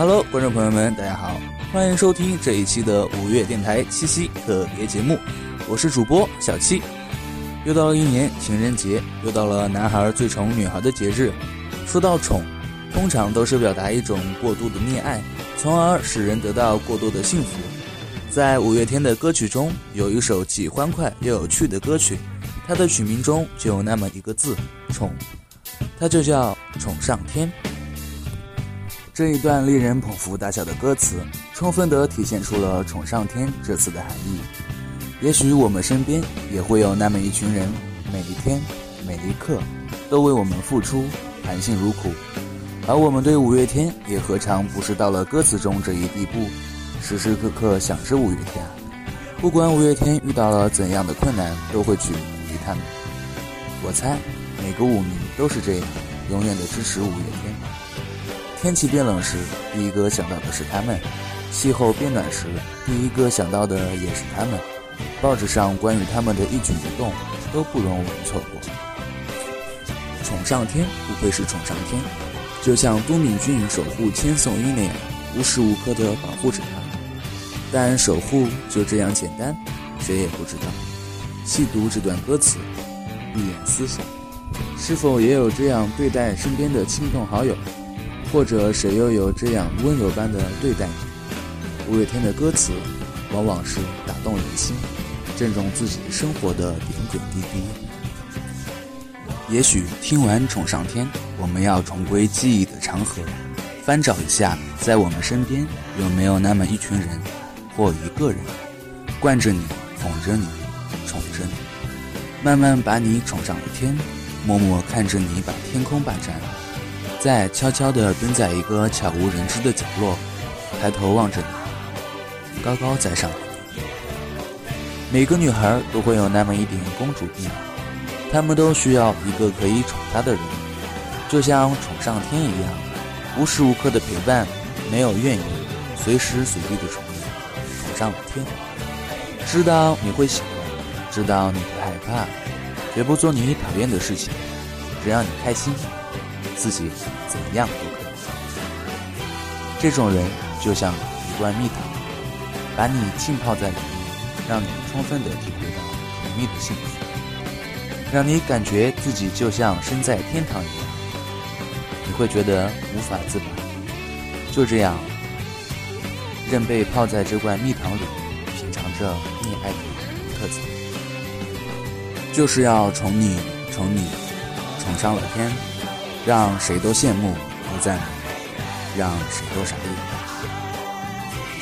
Hello，观众朋友们，大家好，欢迎收听这一期的五月电台七夕特别节目，我是主播小七。又到了一年情人节，又到了男孩最宠女孩的节日。说到宠，通常都是表达一种过度的溺爱，从而使人得到过多的幸福。在五月天的歌曲中，有一首既欢快又有趣的歌曲，它的曲名中就有那么一个字“宠”，它就叫《宠上天》。这一段令人捧腹大笑的歌词，充分地体现出了“宠上天”这词的含义。也许我们身边也会有那么一群人，每一天、每一刻，都为我们付出，含辛茹苦。而我们对五月天，也何尝不是到了歌词中这一地步，时时刻刻想着五月天。不管五月天遇到了怎样的困难，都会去鼓励他们。我猜，每个舞迷都是这样，永远的支持五月天。天气变冷时，第一个想到的是他们；气候变暖时，第一个想到的也是他们。报纸上关于他们的一举一动都不容我们错过。宠上天，不愧是宠上天，就像都敏俊守护千颂伊那样，无时无刻的保护着她。但守护就这样简单，谁也不知道。细读这段歌词，闭眼思索，是否也有这样对待身边的亲朋好友，或者谁又有这样温柔般的对待你？五月天的歌词。往往是打动人心，正中自己生活的点点滴滴。也许听完《宠上天》，我们要重归记忆的长河，翻找一下，在我们身边有没有那么一群人，或一个人，惯着你，哄着你，宠着你，慢慢把你宠上了天，默默看着你把天空霸占，在悄悄地蹲在一个悄无人知的角落，抬头望着你。高高在上，每个女孩都会有那么一点公主病，她们都需要一个可以宠她的人，就像宠上天一样，无时无刻的陪伴，没有怨言，随时随地的宠你，宠上了天。知道你会喜欢，知道你会害怕，绝不做你讨厌的事情，只要你开心，自己怎样都可以。这种人就像一罐蜜糖。把你浸泡在里面，让你充分的体会到甜蜜的幸福，让你感觉自己就像身在天堂一样，你会觉得无法自拔。就这样，任被泡在这罐蜜糖里，品尝着溺爱的独特滋。就是要宠你，宠你，宠上了天，让谁都羡慕不赞，让谁都傻眼。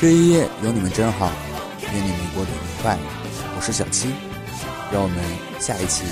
这一夜有你们真好，愿你们过得愉快。我是小七，让我们下一期